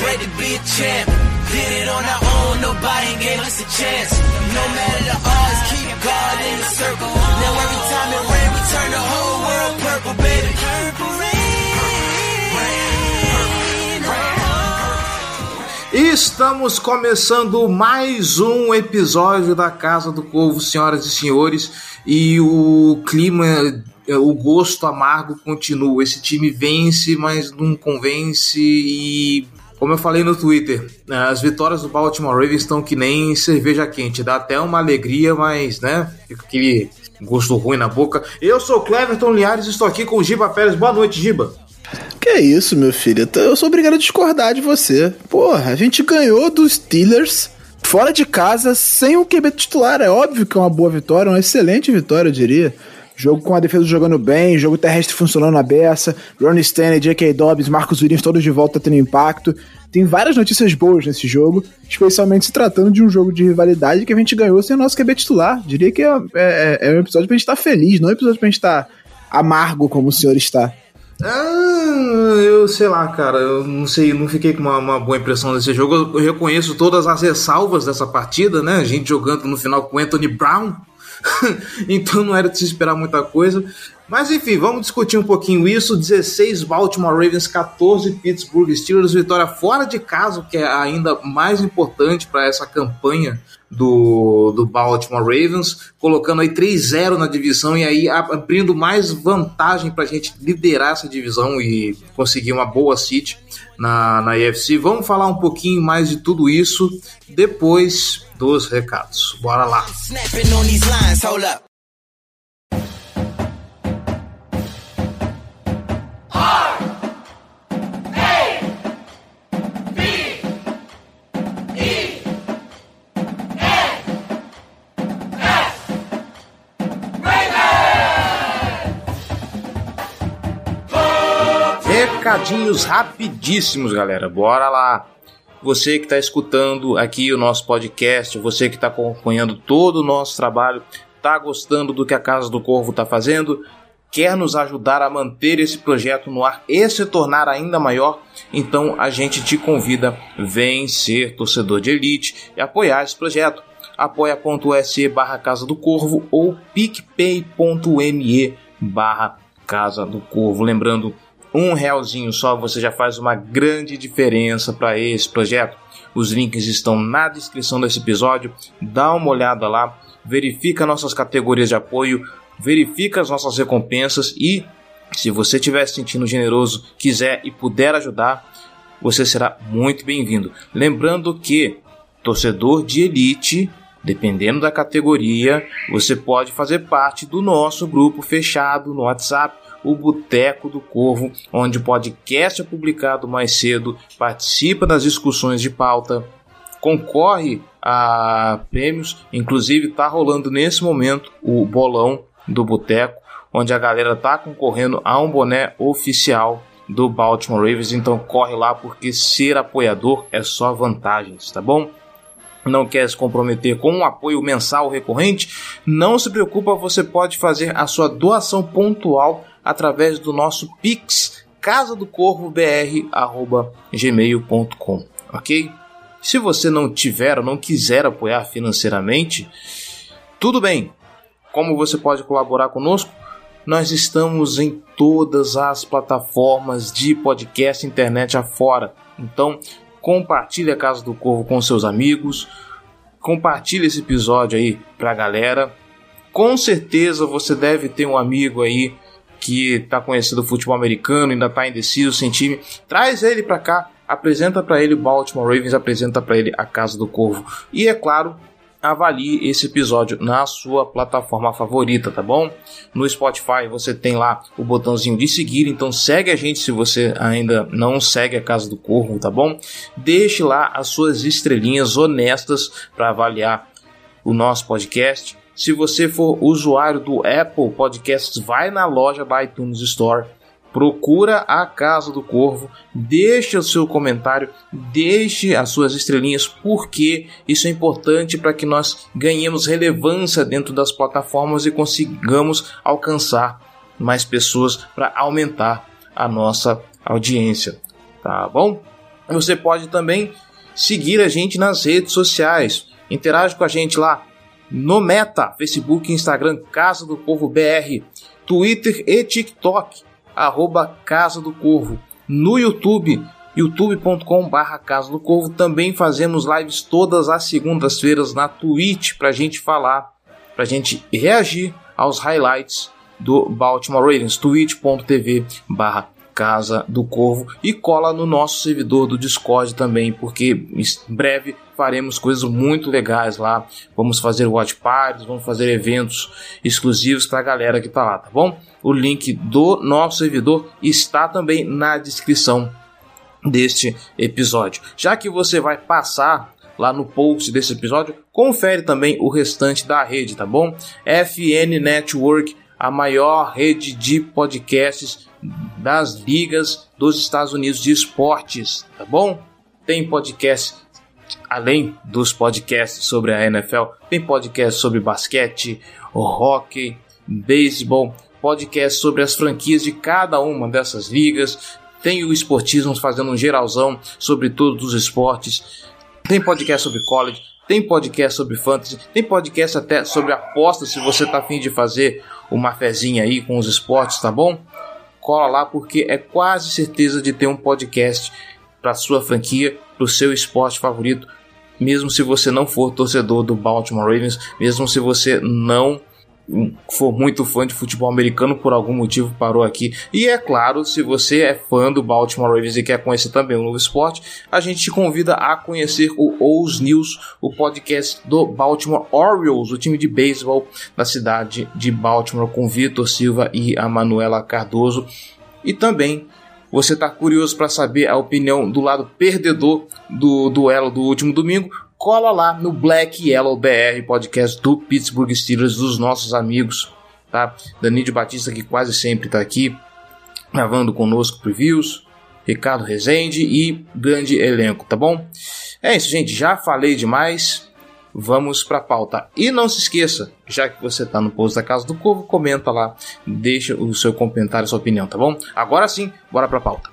bred to be a champ. Did it on our own, nobody gave us a chance. No matter the odds, keep God in the circle. Now every time it rains, we turn the whole world purple, baby. Rain. Estamos começando mais um episódio da Casa do Corvo, senhoras e senhores, e o clima, o gosto amargo continua. Esse time vence, mas não convence e como eu falei no Twitter, as vitórias do Baltimore Ravens estão que nem cerveja quente, dá até uma alegria, mas né, fica aquele gosto ruim na boca. Eu sou Cleverton Liares e estou aqui com o Giba Pérez. Boa noite, Giba. Que isso, meu filho? Eu sou obrigado a discordar de você. Porra, a gente ganhou dos Steelers fora de casa sem o QB titular. É óbvio que é uma boa vitória, uma excelente vitória, eu diria. Jogo com a defesa jogando bem, jogo terrestre funcionando na beça, Ronnie Stanley, J.K. Dobbs, Marcos Williams todos de volta tendo impacto. Tem várias notícias boas nesse jogo, especialmente se tratando de um jogo de rivalidade que a gente ganhou sem o nosso QB titular. Diria que é, é, é um episódio pra gente estar tá feliz, não é um episódio pra gente estar tá amargo como o senhor está. Ah, eu sei lá, cara, eu não sei, não fiquei com uma, uma, boa impressão desse jogo. Eu reconheço todas as ressalvas dessa partida, né? A gente jogando no final com Anthony Brown, então não era de se esperar muita coisa. Mas enfim, vamos discutir um pouquinho isso. 16 Baltimore Ravens, 14 Pittsburgh Steelers, vitória fora de casa, que é ainda mais importante para essa campanha do, do Baltimore Ravens, colocando aí 3-0 na divisão e aí abrindo mais vantagem para a gente liderar essa divisão e conseguir uma boa seat na, na AFC. Vamos falar um pouquinho mais de tudo isso depois dos recados. Bora lá! Recadinhos rapidíssimos, galera. Bora lá! Você que está escutando aqui o nosso podcast, você que está acompanhando todo o nosso trabalho, está gostando do que a Casa do Corvo está fazendo, quer nos ajudar a manter esse projeto no ar e se tornar ainda maior, então a gente te convida, vem ser torcedor de elite e apoiar esse projeto. apoia.se barra Casa do Corvo ou picpay.me barra Casa do Corvo. Lembrando um realzinho só você já faz uma grande diferença para esse projeto. Os links estão na descrição desse episódio. Dá uma olhada lá, verifica nossas categorias de apoio, verifica as nossas recompensas e se você estiver se sentindo generoso, quiser e puder ajudar, você será muito bem-vindo. Lembrando que torcedor de elite, dependendo da categoria, você pode fazer parte do nosso grupo fechado no WhatsApp o Boteco do Corvo, onde o podcast é publicado mais cedo, participa das discussões de pauta, concorre a prêmios, inclusive está rolando nesse momento o bolão do Boteco, onde a galera está concorrendo a um boné oficial do Baltimore Ravens, então corre lá porque ser apoiador é só vantagens, tá bom? não quer se comprometer com um apoio mensal recorrente, não se preocupa, você pode fazer a sua doação pontual através do nosso Pix casa do corvo gmail.com, ok? Se você não tiver ou não quiser apoiar financeiramente, tudo bem. Como você pode colaborar conosco? Nós estamos em todas as plataformas de podcast internet afora. Então, compartilhe a Casa do Corvo com seus amigos, compartilhe esse episódio aí pra galera. Com certeza você deve ter um amigo aí que está conhecendo o futebol americano, ainda está indeciso, sem time, traz ele para cá, apresenta para ele o Baltimore Ravens, apresenta para ele a Casa do Corvo. E é claro, avalie esse episódio na sua plataforma favorita, tá bom? No Spotify você tem lá o botãozinho de seguir, então segue a gente se você ainda não segue a Casa do Corvo, tá bom? Deixe lá as suas estrelinhas honestas para avaliar o nosso podcast. Se você for usuário do Apple Podcasts, vai na loja da iTunes Store procura a Casa do Corvo, deixe o seu comentário, deixe as suas estrelinhas, porque isso é importante para que nós ganhemos relevância dentro das plataformas e consigamos alcançar mais pessoas para aumentar a nossa audiência, tá bom? Você pode também seguir a gente nas redes sociais, interage com a gente lá no Meta, Facebook, Instagram, Casa do Corvo BR, Twitter e TikTok arroba Casa do Corvo. No YouTube, youtube.com barra Casa do Corvo. Também fazemos lives todas as segundas-feiras na Twitch para a gente falar, para a gente reagir aos highlights do Baltimore Ravens. twitch.tv barra Casa do Corvo e cola no nosso servidor do Discord também, porque em breve faremos coisas muito legais lá. Vamos fazer watch parties, vamos fazer eventos exclusivos para a galera que tá lá, tá bom? O link do nosso servidor está também na descrição deste episódio. Já que você vai passar lá no post desse episódio, confere também o restante da rede, tá bom? FN Network, a maior rede de podcasts das ligas dos Estados Unidos de esportes, tá bom? Tem podcast além dos podcasts sobre a NFL, tem podcast sobre basquete, hockey, beisebol, podcast sobre as franquias de cada uma dessas ligas, tem o Esportismo fazendo um geralzão sobre todos os esportes, tem podcast sobre college, tem podcast sobre fantasy, tem podcast até sobre apostas se você tá afim de fazer uma fezinha aí com os esportes, tá bom? cola lá porque é quase certeza de ter um podcast para sua franquia, para o seu esporte favorito, mesmo se você não for torcedor do Baltimore Ravens, mesmo se você não for muito fã de futebol americano, por algum motivo parou aqui. E é claro, se você é fã do Baltimore Ravens e quer conhecer também o novo esporte, a gente te convida a conhecer o O's News, o podcast do Baltimore Orioles, o time de beisebol da cidade de Baltimore, com Vitor Silva e a Manuela Cardoso. E também você está curioso para saber a opinião do lado perdedor do duelo do último domingo? cola lá no Black Yellow BR, podcast do Pittsburgh Steelers, dos nossos amigos, tá? Danilo Batista, que quase sempre está aqui, gravando conosco previews, Ricardo Rezende e grande elenco, tá bom? É isso, gente, já falei demais. Vamos para a pauta. E não se esqueça, já que você está no post da Casa do Corvo, comenta lá, deixa o seu comentário, sua opinião, tá bom? Agora sim, bora para a pauta.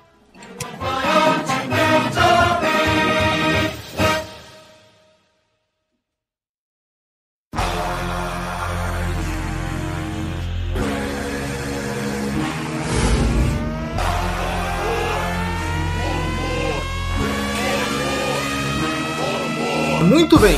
Muito bem,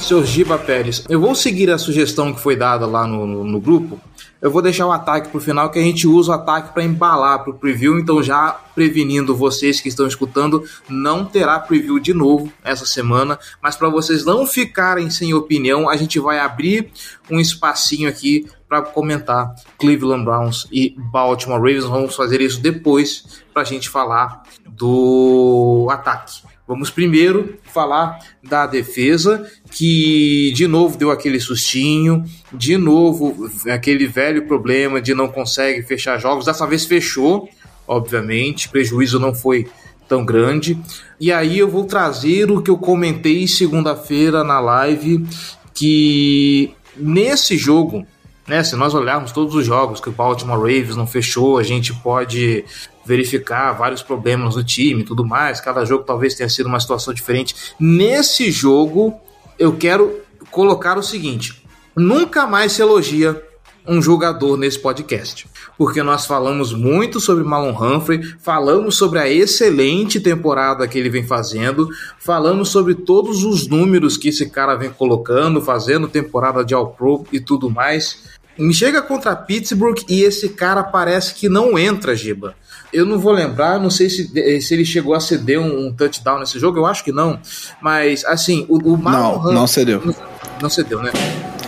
seu Giba Pérez. Eu vou seguir a sugestão que foi dada lá no, no, no grupo. Eu vou deixar o ataque pro final, que a gente usa o ataque para embalar pro preview. Então, já prevenindo vocês que estão escutando, não terá preview de novo essa semana. Mas para vocês não ficarem sem opinião, a gente vai abrir um espacinho aqui para comentar Cleveland Browns e Baltimore Ravens. Vamos fazer isso depois para a gente falar do ataque. Vamos primeiro falar da defesa, que de novo deu aquele sustinho, de novo aquele velho problema de não consegue fechar jogos. Dessa vez fechou, obviamente, prejuízo não foi tão grande. E aí eu vou trazer o que eu comentei segunda-feira na live, que nesse jogo, né, se nós olharmos todos os jogos que o Baltimore Ravens não fechou, a gente pode verificar vários problemas no time e tudo mais. Cada jogo talvez tenha sido uma situação diferente. Nesse jogo, eu quero colocar o seguinte: nunca mais se elogia um jogador nesse podcast. Porque nós falamos muito sobre Malon Humphrey, falamos sobre a excelente temporada que ele vem fazendo, falamos sobre todos os números que esse cara vem colocando, fazendo temporada de All-Pro e tudo mais. Me chega contra Pittsburgh e esse cara parece que não entra, Giba. Eu não vou lembrar, não sei se, se ele chegou a ceder um, um touchdown nesse jogo, eu acho que não. Mas, assim, o, o Marlon Não, Humphrey, não cedeu. Não cedeu, né?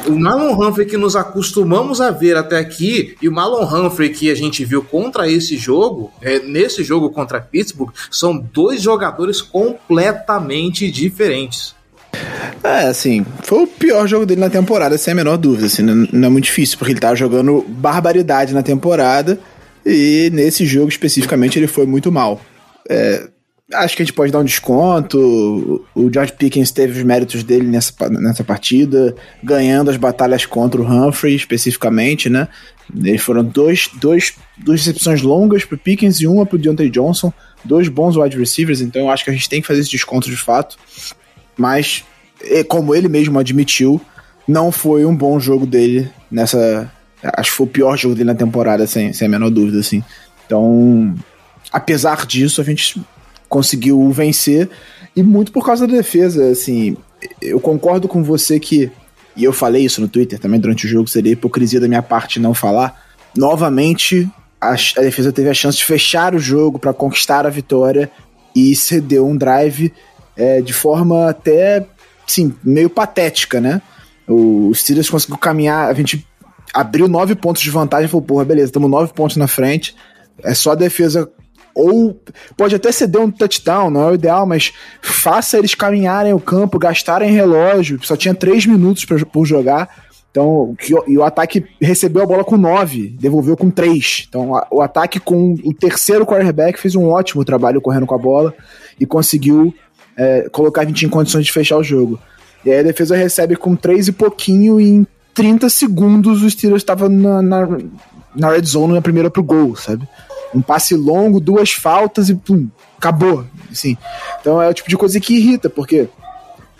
O Marlon Humphrey que nos acostumamos a ver até aqui e o Marlon Humphrey que a gente viu contra esse jogo, é, nesse jogo contra Pittsburgh, são dois jogadores completamente diferentes. É, assim, foi o pior jogo dele na temporada, sem a menor dúvida, assim, não, não é muito difícil, porque ele tava jogando barbaridade na temporada e nesse jogo especificamente ele foi muito mal. É, acho que a gente pode dar um desconto. O George Pickens teve os méritos dele nessa, nessa partida, ganhando as batalhas contra o Humphrey, especificamente, né? Eles foram dois, dois, duas recepções longas pro Pickens e uma pro Deontay Johnson, dois bons wide receivers, então eu acho que a gente tem que fazer esse desconto de fato. Mas, como ele mesmo admitiu, não foi um bom jogo dele nessa. Acho que foi o pior jogo dele na temporada, sem, sem a menor dúvida, assim. Então, apesar disso, a gente conseguiu vencer e muito por causa da defesa, assim, eu concordo com você que e eu falei isso no Twitter também durante o jogo, seria hipocrisia da minha parte não falar. Novamente, a, a defesa teve a chance de fechar o jogo para conquistar a vitória e cedeu um drive é, de forma até, sim, meio patética, né? O Steelers conseguiu caminhar, a gente abriu nove pontos de vantagem e falou, porra, beleza, estamos nove pontos na frente, é só a defesa ou pode até ceder um touchdown, não é o ideal, mas faça eles caminharem o campo, gastarem relógio, só tinha três minutos pra, por jogar. Então, e o ataque recebeu a bola com 9, devolveu com 3. Então, a, o ataque com o terceiro quarterback fez um ótimo trabalho correndo com a bola e conseguiu é, colocar a gente em condições de fechar o jogo. E aí a defesa recebe com 3 e pouquinho e em 30 segundos o Steelers estava na, na, na red zone na primeira pro gol, sabe? um passe longo, duas faltas e pum, acabou. Assim. Então é o tipo de coisa que irrita, porque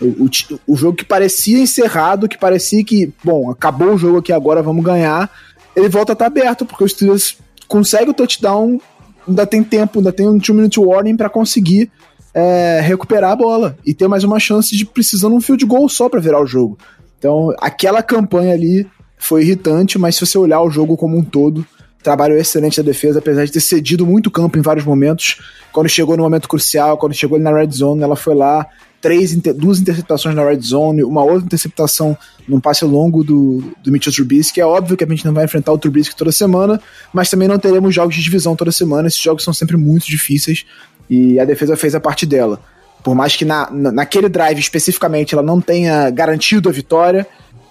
o, o, o, jogo que parecia encerrado, que parecia que, bom, acabou o jogo aqui agora, vamos ganhar, ele volta a estar aberto, porque os Steelers conseguem o touchdown, ainda tem tempo, ainda tem um 2-minute warning para conseguir é, recuperar a bola e ter mais uma chance de precisando um field goal só para virar o jogo. Então, aquela campanha ali foi irritante, mas se você olhar o jogo como um todo, trabalho excelente da defesa, apesar de ter cedido muito campo em vários momentos. Quando chegou no momento crucial, quando chegou ali na red zone, ela foi lá, três, duas interceptações na red zone, uma outra interceptação num passe longo do, do Mitchell Trubisky. É óbvio que a gente não vai enfrentar o Trubisky toda semana, mas também não teremos jogos de divisão toda semana. Esses jogos são sempre muito difíceis e a defesa fez a parte dela. Por mais que na, naquele drive especificamente ela não tenha garantido a vitória,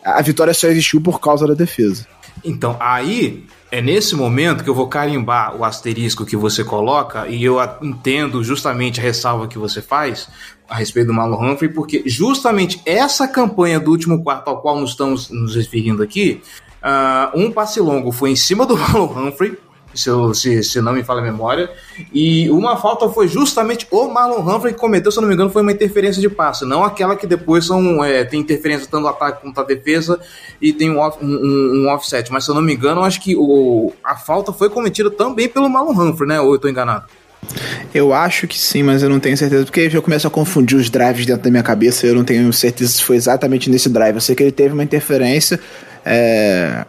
a vitória só existiu por causa da defesa. Então, aí é nesse momento que eu vou carimbar o asterisco que você coloca e eu entendo justamente a ressalva que você faz a respeito do Marlon Humphrey, porque justamente essa campanha do último quarto ao qual nós estamos nos referindo aqui, uh, um passe longo foi em cima do Marlon Humphrey, se, eu, se, se não me falha a memória. E uma falta foi justamente o Marlon Humphrey que cometeu, se eu não me engano, foi uma interferência de passe, não aquela que depois são, é, tem interferência tanto no ataque quanto na defesa e tem um, off, um, um, offset. Mas se eu não me engano, acho que o, a falta foi cometida também pelo Marlon Humphrey, né? Ou eu estou enganado? Eu acho que sim, mas eu não tenho certeza, porque eu começo a confundir os drives dentro da minha cabeça, eu não tenho certeza se foi exatamente nesse drive. Eu sei que ele teve uma interferência, é,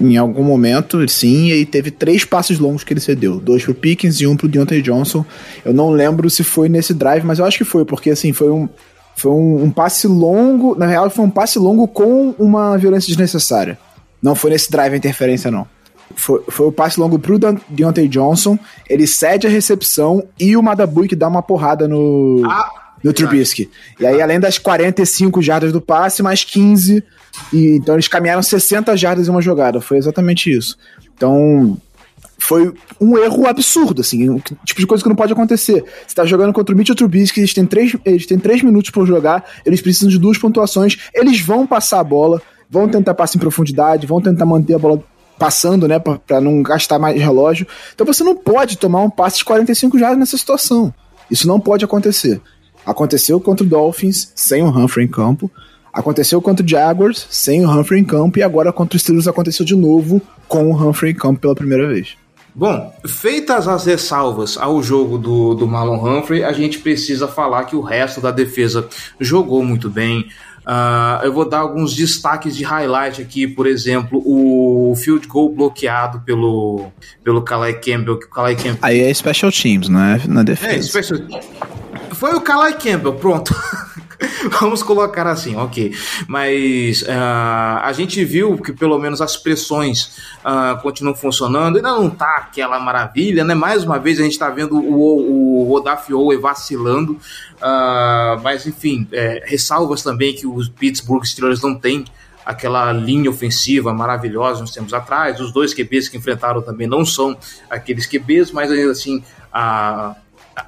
em algum momento, sim, e teve três passes longos que ele cedeu. Dois pro Pickens e um pro Deontay Johnson. Eu não lembro se foi nesse drive, mas eu acho que foi, porque assim, foi um, foi um, um passe longo. Na real, foi um passe longo com uma violência desnecessária. Não foi nesse drive a interferência, não. Foi, foi o passe longo pro Deontay Johnson. Ele cede a recepção e o Madabui que dá uma porrada no. Ah no Trubisky. E aí, além das 45 jardas do passe, mais 15. E, então eles caminharam 60 jardas em uma jogada. Foi exatamente isso. Então, foi um erro absurdo, assim, um tipo de coisa que não pode acontecer. Você tá jogando contra o Mitchell Trubisky, eles têm três, eles têm três minutos para jogar, eles precisam de duas pontuações, eles vão passar a bola, vão tentar passar em profundidade, vão tentar manter a bola passando, né, para não gastar mais relógio. Então você não pode tomar um passe de 45 jardas nessa situação. Isso não pode acontecer. Aconteceu contra o Dolphins sem o Humphrey em campo. Aconteceu contra o Jaguars sem o Humphrey em campo. E agora contra o Steelers aconteceu de novo com o Humphrey em campo pela primeira vez. Bom, feitas as ressalvas ao jogo do, do Marlon Humphrey, a gente precisa falar que o resto da defesa jogou muito bem. Uh, eu vou dar alguns destaques de highlight aqui, por exemplo, o field goal bloqueado pelo, pelo Calais Campbell. Calais Campbell... Aí é special teams, não é na defesa. É, special... Foi o Calais Campbell, pronto. Vamos colocar assim, ok. Mas uh, a gente viu que pelo menos as pressões uh, continuam funcionando. Ainda não tá aquela maravilha, né? Mais uma vez a gente está vendo o, o Odaf Owe vacilando. Uh, mas enfim, é, ressalvas também que os Pittsburgh Steelers não têm aquela linha ofensiva maravilhosa uns tempos atrás. Os dois QBs que enfrentaram também não são aqueles QBs, mas ainda assim a,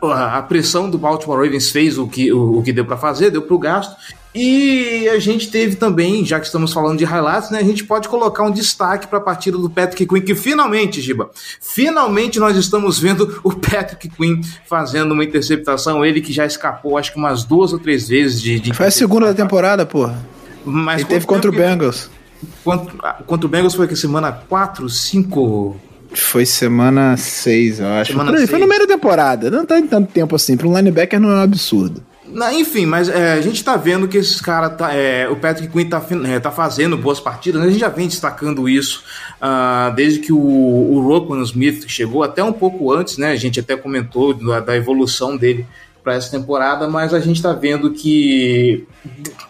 a, pressão do Baltimore Ravens fez o que, o, o que deu para fazer, deu para o gasto. E a gente teve também, já que estamos falando de highlights, né, a gente pode colocar um destaque para a partida do Patrick Quinn, que finalmente, Giba, finalmente nós estamos vendo o Patrick Quinn fazendo uma interceptação, ele que já escapou acho que umas duas ou três vezes de... de Foi a segunda da temporada, porra. Mas Ele teve contra o Bengals. Contra, contra o Bengals foi que semana 4, 5? Foi semana 6, eu acho. Semana foi, foi no meio da temporada. Não tá em tanto tempo assim. Para um linebacker não é um absurdo. Não, enfim, mas é, a gente tá vendo que esses caras, tá, é, o Patrick Quinn tá, é, tá fazendo boas partidas, né? a gente já vem destacando isso uh, desde que o, o Roquan Smith chegou, até um pouco antes, né? A gente até comentou da, da evolução dele para essa temporada, mas a gente está vendo que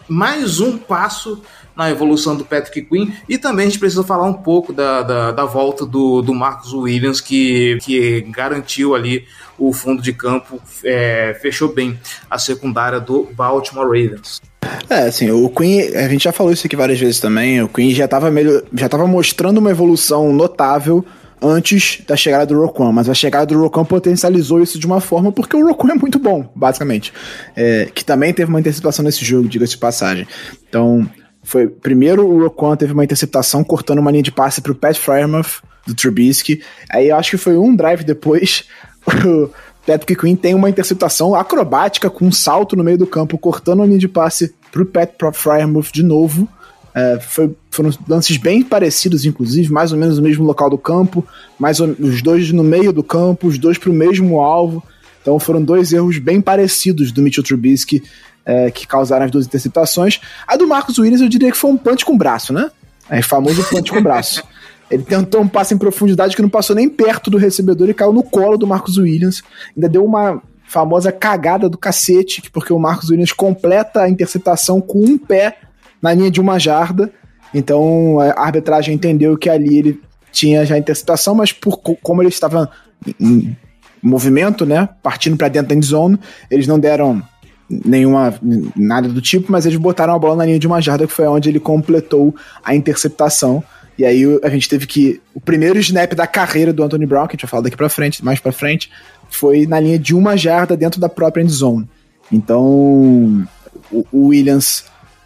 mais um passo na evolução do Patrick Quinn e também a gente precisa falar um pouco da, da, da volta do, do Marcos Williams que, que garantiu ali o fundo de campo, é, fechou bem a secundária do Baltimore Ravens. É, assim, o Queen, a gente já falou isso aqui várias vezes também, o Queen já estava já tava mostrando uma evolução notável antes da chegada do Roquan, mas a chegada do Roquan potencializou isso de uma forma porque o Roquan é muito bom, basicamente. É, que também teve uma interceptação nesse jogo, diga-se de passagem. Então, foi primeiro o Roquan teve uma interceptação cortando uma linha de passe pro Pat Fryermuth do Trubisky. Aí eu acho que foi um drive depois o Patrick Quinn tem uma interceptação acrobática com um salto no meio do campo cortando a linha de passe pro Pat Fryermuth de novo. É, foi, foram lances bem parecidos, inclusive, mais ou menos no mesmo local do campo, mais os dois no meio do campo, os dois para o mesmo alvo. Então foram dois erros bem parecidos do Mitchell Trubisky é, que causaram as duas interceptações. A do Marcos Williams eu diria que foi um punch com braço, né? É famoso punch com braço. Ele tentou um passe em profundidade que não passou nem perto do recebedor e caiu no colo do Marcos Williams. Ainda deu uma famosa cagada do cacete, porque o Marcos Williams completa a interceptação com um pé na linha de uma jarda. Então a arbitragem entendeu que ali ele tinha já interceptação, mas por como ele estava em movimento, né, partindo para dentro da end zone, eles não deram nenhuma nada do tipo, mas eles botaram a bola na linha de uma jarda que foi onde ele completou a interceptação. E aí a gente teve que o primeiro snap da carreira do Anthony Brown, que a gente vai falar daqui para frente, mais para frente, foi na linha de uma jarda dentro da própria end zone. Então, o Williams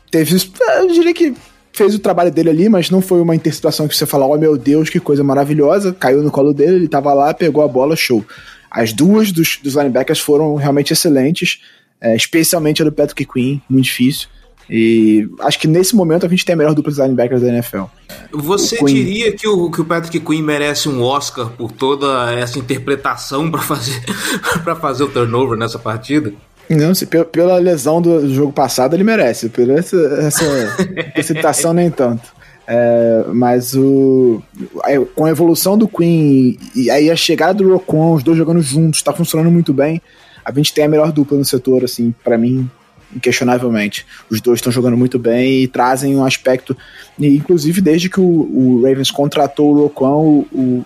teve. Eu diria que fez o trabalho dele ali, mas não foi uma interceptação que você fala, oh meu Deus, que coisa maravilhosa. Caiu no colo dele, ele tava lá, pegou a bola, show. As duas dos, dos linebackers foram realmente excelentes, é, especialmente a do Patrick Queen, muito difícil. E acho que nesse momento a gente tem a melhor dupla de linebackers da NFL. Você diria que o, que o Patrick Queen merece um Oscar por toda essa interpretação para fazer, fazer o turnover nessa partida? Não, se, pela lesão do jogo passado ele merece, por essa, essa nem tanto. É, mas o com a evolução do Queen e aí a chegada do Rocon, os dois jogando juntos, tá funcionando muito bem. A gente tem a melhor dupla no setor, assim, para mim, inquestionavelmente. Os dois estão jogando muito bem e trazem um aspecto. E, inclusive, desde que o, o Ravens contratou o Rocon, o, o,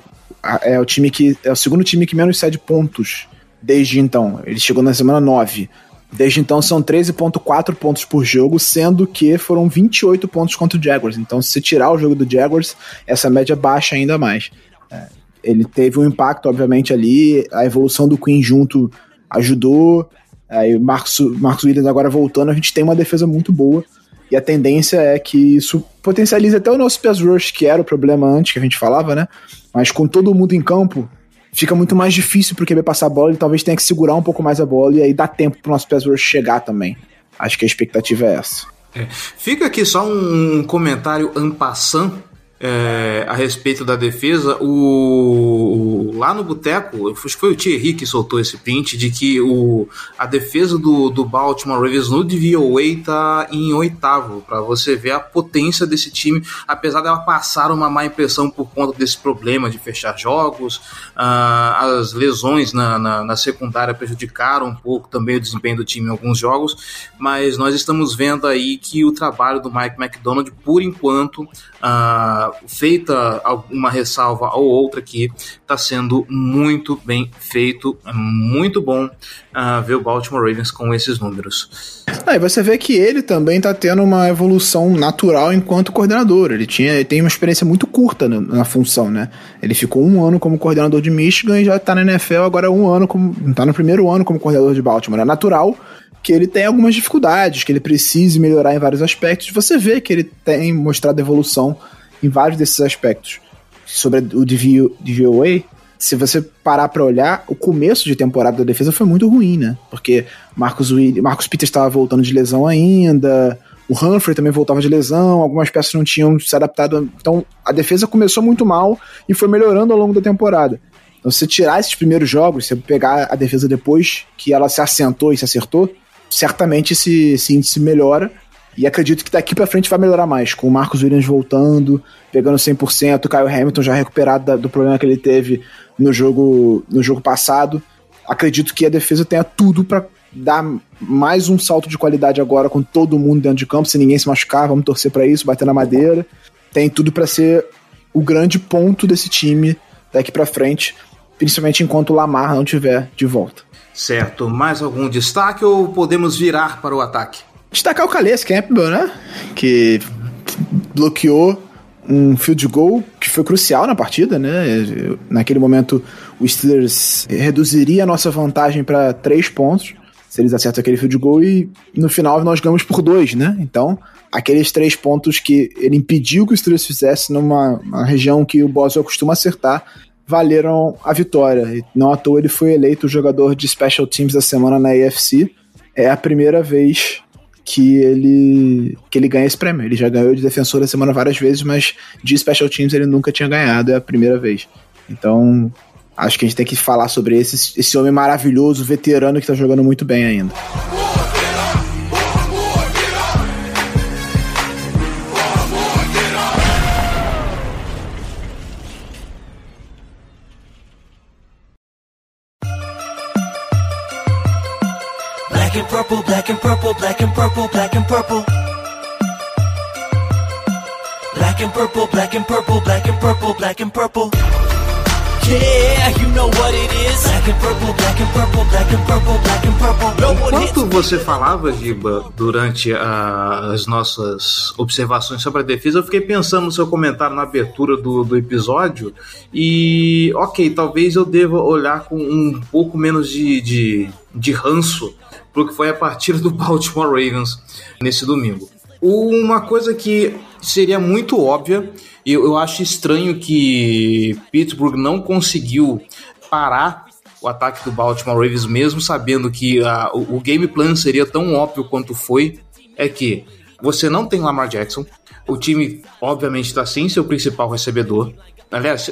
é o time que. É o segundo time que menos cede pontos desde então. Ele chegou na semana 9. Desde então são 13.4 pontos por jogo, sendo que foram 28 pontos contra o Jaguars. Então, se tirar o jogo do Jaguars, essa média baixa ainda mais. É, ele teve um impacto, obviamente, ali. A evolução do Queen junto ajudou. Aí Marcos, Marcos Williams agora voltando, a gente tem uma defesa muito boa. E a tendência é que isso potencialize até o nosso pass rush, que era o problema antes que a gente falava, né? Mas com todo mundo em campo, fica muito mais difícil pro QB passar a bola, ele talvez tenha que segurar um pouco mais a bola e aí dá tempo pro nosso pass rush chegar também. Acho que a expectativa é essa. É. Fica aqui só um comentário en passant é, a respeito da defesa, o, lá no boteco, acho que foi o Thierry que soltou esse print de que o, a defesa do, do Baltimore Ravens no DVOA tá em oitavo, para você ver a potência desse time, apesar dela passar uma má impressão por conta desse problema de fechar jogos, uh, as lesões na, na, na secundária prejudicaram um pouco também o desempenho do time em alguns jogos, mas nós estamos vendo aí que o trabalho do Mike McDonald, por enquanto, uh, feita uma ressalva ou outra aqui, está sendo muito bem feito, é muito bom uh, ver o Baltimore Ravens com esses números. Ah, e você vê que ele também está tendo uma evolução natural enquanto coordenador. Ele tinha, ele tem uma experiência muito curta na, na, função, né? Ele ficou um ano como coordenador de Michigan e já está na NFL agora um ano como, está no primeiro ano como coordenador de Baltimore. É natural que ele tem algumas dificuldades, que ele precise melhorar em vários aspectos. Você vê que ele tem mostrado evolução em vários desses aspectos. Sobre o DVOA, se você parar para olhar, o começo de temporada da defesa foi muito ruim, né? Porque Marcos, Will, Marcos Peters estava voltando de lesão ainda, o Humphrey também voltava de lesão, algumas peças não tinham se adaptado. Então a defesa começou muito mal e foi melhorando ao longo da temporada. Então, se você tirar esses primeiros jogos, você pegar a defesa depois que ela se assentou e se acertou, certamente esse, esse índice melhora. E acredito que daqui para frente vai melhorar mais, com o Marcos Williams voltando, pegando 100%, o Kyle Hamilton já recuperado da, do problema que ele teve no jogo, no jogo passado. Acredito que a defesa tenha tudo para dar mais um salto de qualidade agora com todo mundo dentro de campo, sem ninguém se machucar, vamos torcer para isso, bater na madeira. Tem tudo para ser o grande ponto desse time daqui para frente, principalmente enquanto o Lamar não tiver de volta. Certo. Mais algum destaque ou podemos virar para o ataque? Destacar o Calais Campbell, né? Que bloqueou um field goal que foi crucial na partida, né? Naquele momento, o Steelers reduziria a nossa vantagem para três pontos se eles acertam aquele field goal e no final nós ganhamos por dois, né? Então, aqueles três pontos que ele impediu que o Steelers fizesse numa região que o Boswell costuma acertar valeram a vitória. E não à toa ele foi eleito o jogador de Special Teams da semana na AFC. É a primeira vez que ele que ele ganha esse prêmio. Ele já ganhou de defensor da semana várias vezes, mas de special teams ele nunca tinha ganhado, é a primeira vez. Então, acho que a gente tem que falar sobre esse, esse homem maravilhoso, veterano que tá jogando muito bem ainda. Black and purple, black and purple, black and purple. Black and purple, black and purple, black and purple, black and purple. Yeah, you know what it is. Black and purple, black and purple, black and purple, black and purple. Enquanto você falava, Giba, durante a, as nossas observações sobre a defesa, eu fiquei pensando no seu comentário na abertura do, do episódio. E, ok, talvez eu deva olhar com um pouco menos de, de, de ranço pro que foi a partida do Baltimore Ravens nesse domingo. Uma coisa que seria muito óbvia, e eu acho estranho que Pittsburgh não conseguiu parar o ataque do Baltimore Ravens, mesmo sabendo que a, o, o game plan seria tão óbvio quanto foi, é que você não tem Lamar Jackson, o time obviamente está sem seu principal recebedor. Aliás,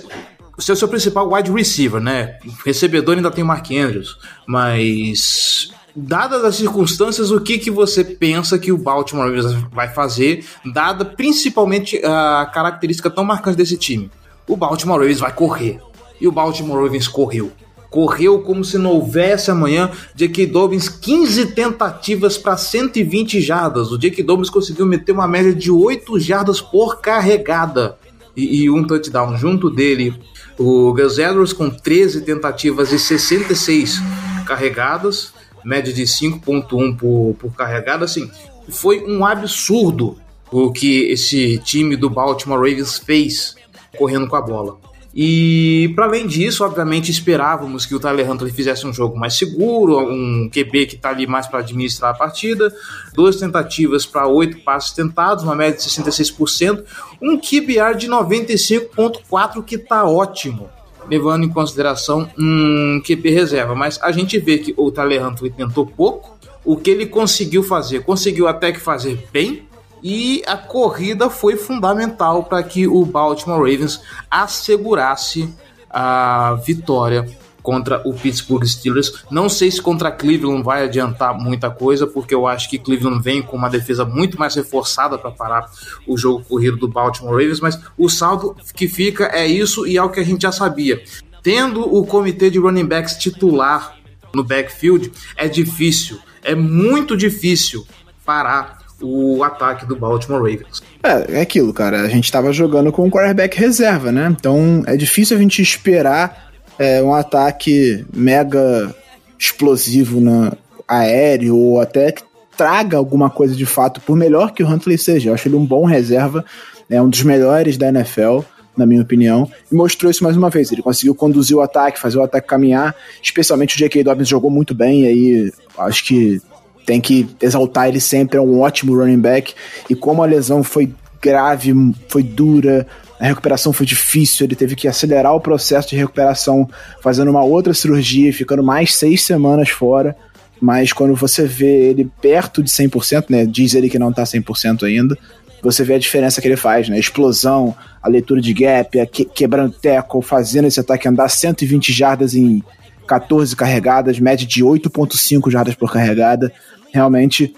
seu, seu principal wide receiver, né? Recebedor ainda tem o Mark Andrews, mas dadas as circunstâncias, o que, que você pensa que o Baltimore vai fazer, dada principalmente a característica tão marcante desse time? O Baltimore Ravens vai correr. E o Baltimore Ravens correu. Correu como se não houvesse amanhã. J.K. Dobbins, 15 tentativas para 120 jardas. O J.K. Dobbins conseguiu meter uma média de 8 jardas por carregada. E, e um touchdown junto dele. O Gus Edwards com 13 tentativas e 66 carregadas média de 5.1 por, por carregada, assim, foi um absurdo o que esse time do Baltimore Ravens fez correndo com a bola. E para além disso, obviamente esperávamos que o Tyler Huntley fizesse um jogo mais seguro, um QB que está ali mais para administrar a partida, duas tentativas para oito passes tentados, uma média de 66%, um QBR de 95.4 que está ótimo levando em consideração um QB reserva. Mas a gente vê que o Tyler Huntley tentou pouco, o que ele conseguiu fazer, conseguiu até que fazer bem, E a corrida foi fundamental para que o Baltimore Ravens assegurasse a vitória contra o Pittsburgh Steelers. Não sei se contra Cleveland vai adiantar muita coisa, porque eu acho que Cleveland vem com uma defesa muito mais reforçada para parar o jogo corrido do Baltimore Ravens, mas o saldo que fica é isso e é o que a gente já sabia. Tendo o comitê de running backs titular no backfield, é difícil, é muito difícil parar o ataque do Baltimore Ravens. É, é aquilo, cara. A gente tava jogando com um quarterback reserva, né? Então é difícil a gente esperar é, um ataque mega explosivo na aéreo ou até que traga alguma coisa de fato, por melhor que o Huntley seja. Eu acho ele um bom reserva, é um dos melhores da NFL na minha opinião, e mostrou isso mais uma vez. Ele conseguiu conduzir o ataque, fazer o ataque caminhar, especialmente o J.K. Dobbins jogou muito bem, e aí acho que tem que exaltar ele sempre, é um ótimo running back, e como a lesão foi grave, foi dura, a recuperação foi difícil, ele teve que acelerar o processo de recuperação, fazendo uma outra cirurgia, ficando mais seis semanas fora, mas quando você vê ele perto de 100%, né, diz ele que não tá 100% ainda, você vê a diferença que ele faz, né? A explosão, a leitura de gap, a que, quebrando tackle, fazendo esse ataque andar 120 jardas em 14 carregadas, média de 8.5 jardas por carregada. Realmente,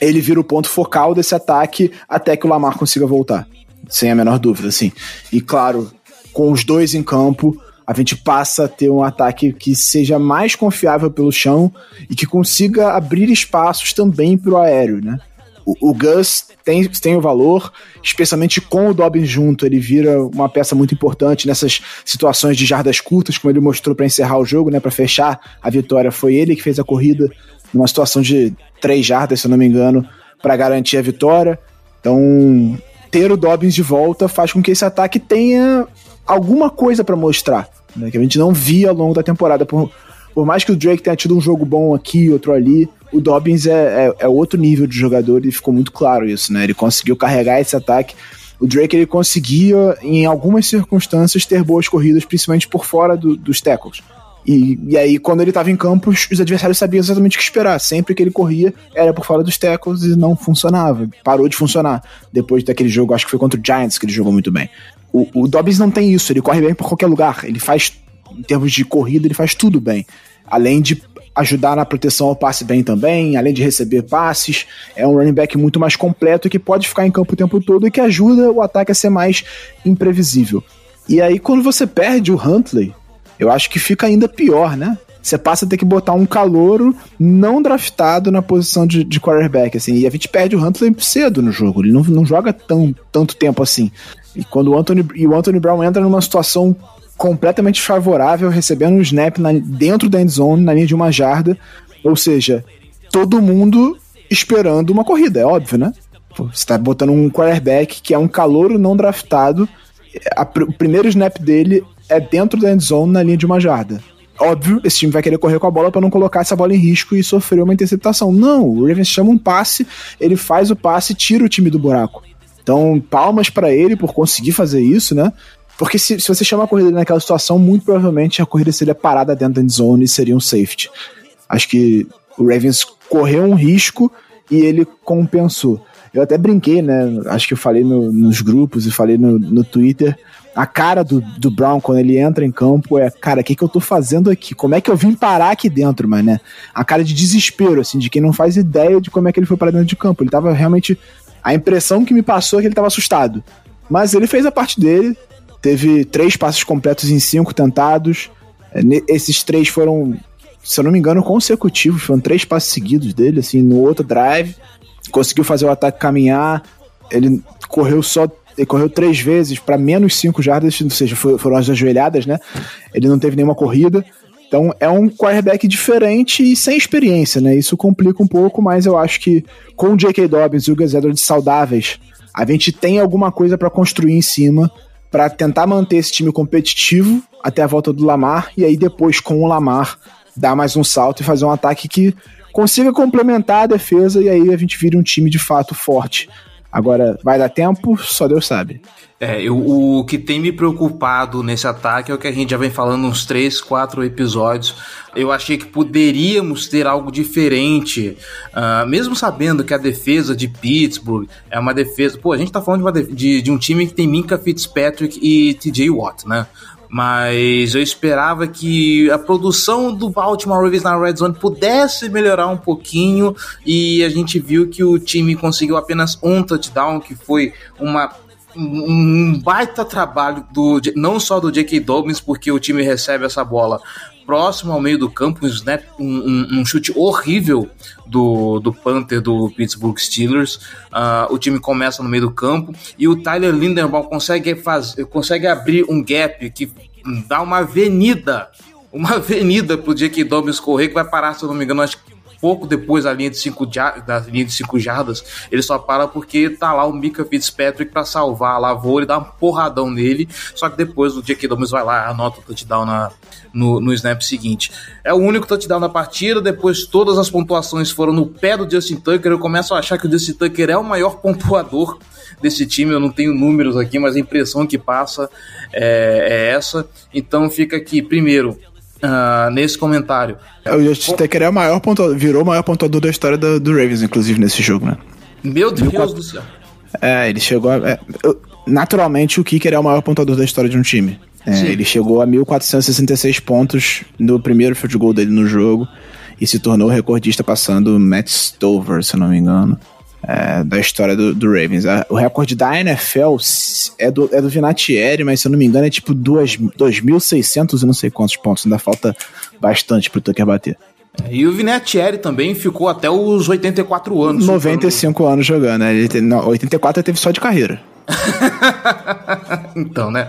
ele vira o ponto focal desse ataque até que o Lamar consiga voltar. Sem a menor dúvida, assim. E claro, com os dois em campo, a gente passa a ter um ataque que seja mais confiável pelo chão e que consiga abrir espaços também para o aéreo, né? o, Gus tem, tem o valor, especialmente com o Dobbins junto, ele vira uma peça muito importante nessas situações de jardas curtas, como ele mostrou para encerrar o jogo, né, para fechar a vitória. Foi ele que fez a corrida numa situação de três jardas, se eu não me engano, para garantir a vitória. Então, ter o Dobbins de volta faz com que esse ataque tenha alguma coisa para mostrar, né, que a gente não via ao longo da temporada. Por, por mais que o Drake tenha tido um jogo bom aqui, outro ali, o Dobbins é, é, é, outro nível de jogador e ficou muito claro isso, né? Ele conseguiu carregar esse ataque. O Drake ele conseguia, em algumas circunstâncias, ter boas corridas, principalmente por fora do, dos tackles. E, e aí, quando ele estava em campo, os adversários sabiam exatamente o que esperar. Sempre que ele corria, era por fora dos tackles e não funcionava. Parou de funcionar. Depois daquele jogo, acho que foi contra o Giants que ele jogou muito bem. O, o Dobbins não tem isso, ele corre bem por qualquer lugar. Ele faz, em termos de corrida, ele faz tudo bem. Além de ajudar na proteção ao passe bem também, além de receber passes. É um running back muito mais completo que pode ficar em campo o tempo todo e que ajuda o ataque a ser mais imprevisível. E aí, quando você perde o Huntley, eu acho que fica ainda pior, né? Você passa a ter que botar um calouro não draftado na posição de, de quarterback, assim. E a gente perde o Huntley cedo no jogo. Ele não, não joga tão, tanto tempo assim. E quando o Anthony, e o Anthony Brown entra numa situação completamente favorável, recebendo um snap na, dentro da end zone, na linha de uma jarda. Ou seja, todo mundo esperando uma corrida, é óbvio, né? Você tá botando um quarterback que é um calouro não draftado. A, o primeiro snap dele é dentro da end zone, na linha de uma jarda. Óbvio, esse time vai querer correr com a bola para não colocar essa bola em risco e sofrer uma interceptação. Não, o Ravens chama um passe, ele faz o passe e tira o time do buraco. Então, palmas para ele por conseguir fazer isso, né? Porque se, se você chama a corrida naquela situação, muito provavelmente a corrida seria parada dentro da endzone e seria um safety. Acho que o Ravens correu um risco e ele compensou. Eu até brinquei, né? Acho que eu falei no, nos grupos e falei no, no Twitter. A cara do, do Brown quando ele entra em campo é, cara, o que, que eu tô fazendo aqui? Como é que eu vim parar aqui dentro, mas né? A cara de desespero, assim, de quem não faz ideia de como é que ele foi para dentro de campo. Ele tava realmente. A impressão que me passou é que ele tava assustado. Mas ele fez a parte dele, Teve três passes completos em cinco tentados. É, esses três foram, se eu não me engano, consecutivos. Foram três passes seguidos dele, assim, no outro drive. Conseguiu fazer o ataque caminhar. Ele correu só. Ele correu três vezes para menos cinco jardas, ou seja, foram as ajoelhadas, né? Ele não teve nenhuma corrida. Então é um quarterback diferente e sem experiência, né? Isso complica um pouco, mas eu acho que com o J.K. Dobbins e o Gus Edwards saudáveis, a gente tem alguma coisa para construir em cima para tentar manter esse time competitivo até a volta do Lamar e aí depois com o Lamar dar mais um salto e fazer um ataque que consiga complementar a defesa e aí a gente vira um time de fato forte Agora, vai dar tempo? Só Deus sabe. É, eu, o que tem me preocupado nesse ataque é o que a gente já vem falando uns 3, 4 episódios. Eu achei que poderíamos ter algo diferente, uh, mesmo sabendo que a defesa de Pittsburgh é uma defesa. Pô, a gente tá falando de, de, de um time que tem Minka Fitzpatrick e TJ Watt, né? Mas eu esperava que a produção do Baltimore Ravens na Red Zone pudesse melhorar um pouquinho e a gente viu que o time conseguiu apenas um touchdown, que foi uma um baita trabalho do não só do J.K. Dobbins, porque o time recebe essa bola próximo ao meio do campo, um, snap, um, um, chute horrível do, do Panther do Pittsburgh Steelers. Uh, o time começa no meio do campo e o Tyler Linderbaum consegue, fazer, consegue abrir um gap que dá uma avenida, uma avenida pro J.K. Dobbins correr, que vai parar, se eu não me engano, acho que pouco depois da linha de 5 da linha de cinco jardas, ele só para porque tá lá o Mika Fitzpatrick para salvar a lavoura e dar um porradão nele. Só que depois o J.K. Dobbins vai lá, anota o touchdown na, no, no snap seguinte. É o único touchdown da partida. Depois todas as pontuações foram no pé do Justin Tucker. Eu começo a achar que o Justin Tucker é o maior pontuador desse time. Eu não tenho números aqui, mas a impressão que passa é, é essa. Então fica aqui, primeiro, uh, nesse comentário. É, o Justin Tucker é o maior pontuador, virou o maior pontuador da história do, do Ravens, inclusive, nesse jogo, né? Meu Deus quatro... do céu. É, ele chegou a, é, naturalmente o Kicker é o maior pontuador da história de um time. É, ele chegou a 1.466 pontos no primeiro field goal dele no jogo e se tornou recordista passando Matt Stover, se não me engano é, da história do, do Ravens. o recorde da NFL é do, é do Vinatieri, mas se eu não me engano é tipo 2.600 e não sei quantos pontos. Ainda falta bastante pro Tucker bater. E o Vinatieri também ficou até os 84 anos. 95 jogando. anos jogando, né? Ele, não, 84 ele teve só de carreira. então, né?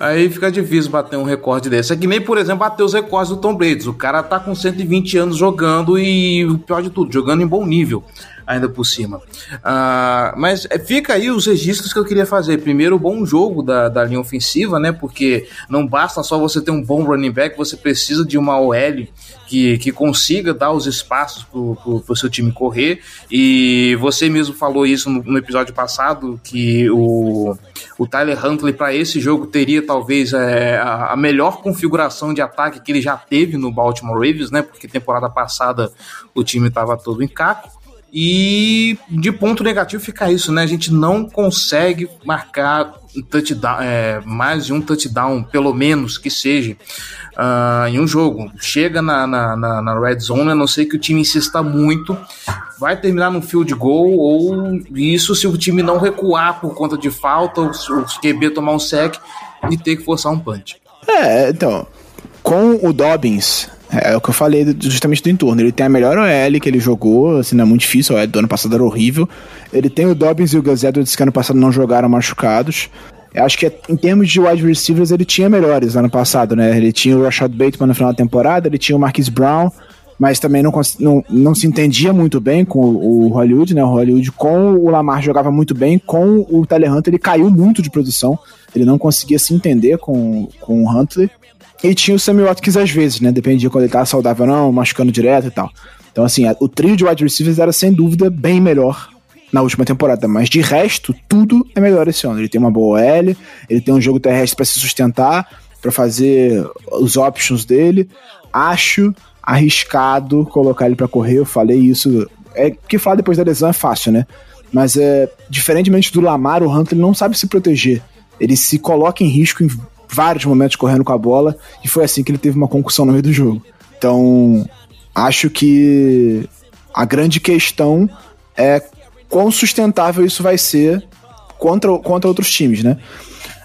Aí fica difícil bater um recorde desse. É que nem, por exemplo, bater os recordes do Tom Brady. O cara tá com 120 anos jogando e o pior de tudo, jogando em bom nível ainda por cima. Uh, mas fica aí os registros que eu queria fazer. Primeiro, o bom jogo da, da linha ofensiva, né? Porque não basta só você ter um bom running back, você precisa de uma OL que, que consiga dar os espaços para o seu time correr. E você mesmo falou isso no, no episódio passado, que o, o Tyler Huntley para esse jogo teria talvez é, a, a, melhor configuração de ataque que ele já teve no Baltimore Ravens, né? Porque temporada passada o time estava todo em caco. E de ponto negativo fica isso, né? A gente não consegue marcar touchdown, é, mais de um touchdown, pelo menos que seja, uh, em um jogo. Chega na, na, na, na, red zone, a não ser que o time insista muito, vai terminar no field goal, ou isso se o time não recuar por conta de falta, ou se o QB tomar um sec e ter que forçar um punch. É, então, com o Dobbins é, é o que eu falei justamente do entorno. Ele tem a melhor OL que ele jogou, assim, não é muito difícil, a OL do ano passado era horrível. Ele tem o Dobbins e o Gus Edwards que ano passado não jogaram machucados. Eu acho que é, em termos de wide receivers ele tinha melhores ano passado, né? Ele tinha o Rashad Bateman no final da temporada, ele tinha o Marquis Brown, mas também não, não, não se entendia muito bem com o, o Hollywood, né? O Hollywood com o Lamar jogava muito bem, com o Hunter ele caiu muito de produção, ele não conseguia se entender com, com o Huntley. E tinha o Sammy Watkins às vezes, né? Dependia quando ele tava saudável ou não, machucando direto e tal. Então, assim, o trio de wide receivers era sem dúvida bem melhor na última temporada, mas de resto, tudo é melhor esse ano. Ele tem uma boa OL, ele tem um jogo terrestre para se sustentar, para fazer os options dele. Acho arriscado colocar ele para correr, eu falei isso. É que falar depois da lesão é fácil, né? Mas é diferentemente do Lamar, o Hunter não sabe se proteger. Ele se coloca em risco em vários momentos correndo com a bola, e foi assim que ele teve uma concussão no meio do jogo. Então, acho que a grande questão é quão sustentável isso vai ser contra, contra outros times, né?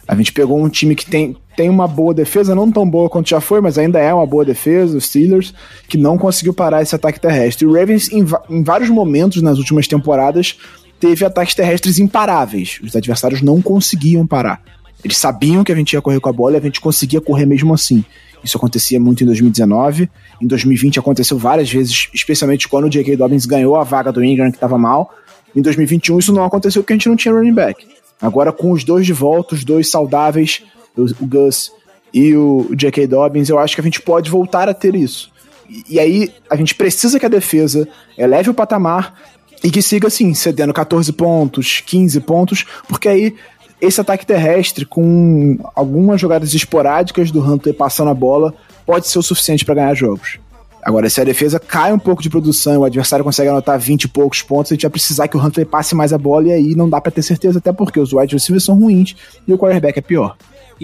A gente pegou um time que tem, tem uma boa defesa, não tão boa quanto já foi, mas ainda é uma boa defesa, os Steelers, que não conseguiu parar esse ataque terrestre. O Ravens, em, em vários momentos nas últimas temporadas, teve ataques terrestres imparáveis. Os adversários não conseguiam parar. Eles sabiam que a gente ia correr com a bola e a gente conseguia correr mesmo assim. Isso acontecia muito em 2019. Em 2020 aconteceu várias vezes, especialmente quando o J.K. Dobbins ganhou a vaga do Ingram, que estava mal. Em 2021 isso não aconteceu porque a gente não tinha running back. Agora com os dois de volta, os dois saudáveis, o, Gus e o J.K. Dobbins, eu acho que a gente pode voltar a ter isso. E, e aí a gente precisa que a defesa eleve o patamar E que siga assim, cedendo 14 pontos, 15 pontos, porque aí esse ataque terrestre, com algumas jogadas esporádicas do Hunter passando a bola, pode ser o suficiente para ganhar jogos. Agora, se a defesa cai um pouco de produção, o adversário consegue anotar 20 e poucos pontos, a gente vai precisar que o Huntley passe mais a bola e aí não dá para ter certeza, até porque os wide receivers são ruins e o quarterback é pior.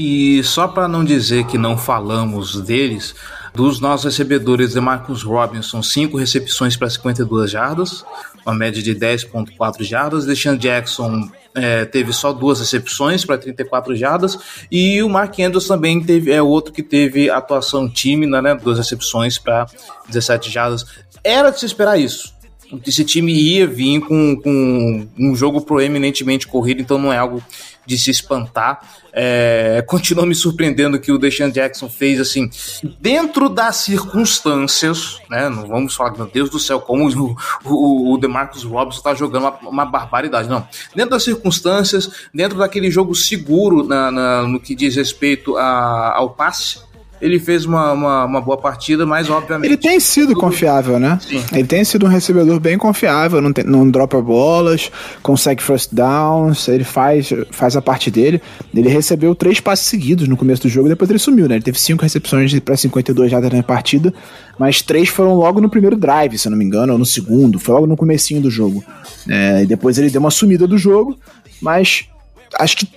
E só para não dizer que não falamos deles, dos nossos recebedores de Marcus Robinson, 5 recepções para 52 jardas, uma média de 10.4 jardas. Deshaun Jackson é, teve só duas recepções para 34 jardas. E o Mark Andrews também teve, é outro que teve atuação tímida, né? Duas recepções para 17 jardas. Era de se esperar isso. Esse time ia vir com, com um jogo proeminentemente corrido, então não é algo de se espantar. É, continua me surpreendendo que o Deshaun Jackson fez assim, dentro das circunstâncias, né? Não vamos falar, meu Deus do céu, como o, o, o DeMarcus Robinson tá jogando uma, uma, barbaridade, não. Dentro das circunstâncias, dentro daquele jogo seguro na, na no que diz respeito a, ao passe, ele fez uma, uma, uma, boa partida, mas obviamente. Ele tem sido confiável, né? Sim. Ele tem sido um recebedor bem confiável, não, tem, não dropa bolas, consegue first downs, ele faz, faz a parte dele. Ele recebeu três passes seguidos no começo do jogo depois ele sumiu, né? Ele teve cinco recepções para 52 jardas na partida, mas três foram logo no primeiro drive, se eu não me engano, ou no segundo, foi logo no comecinho do jogo. É, e depois ele deu uma sumida do jogo, mas acho que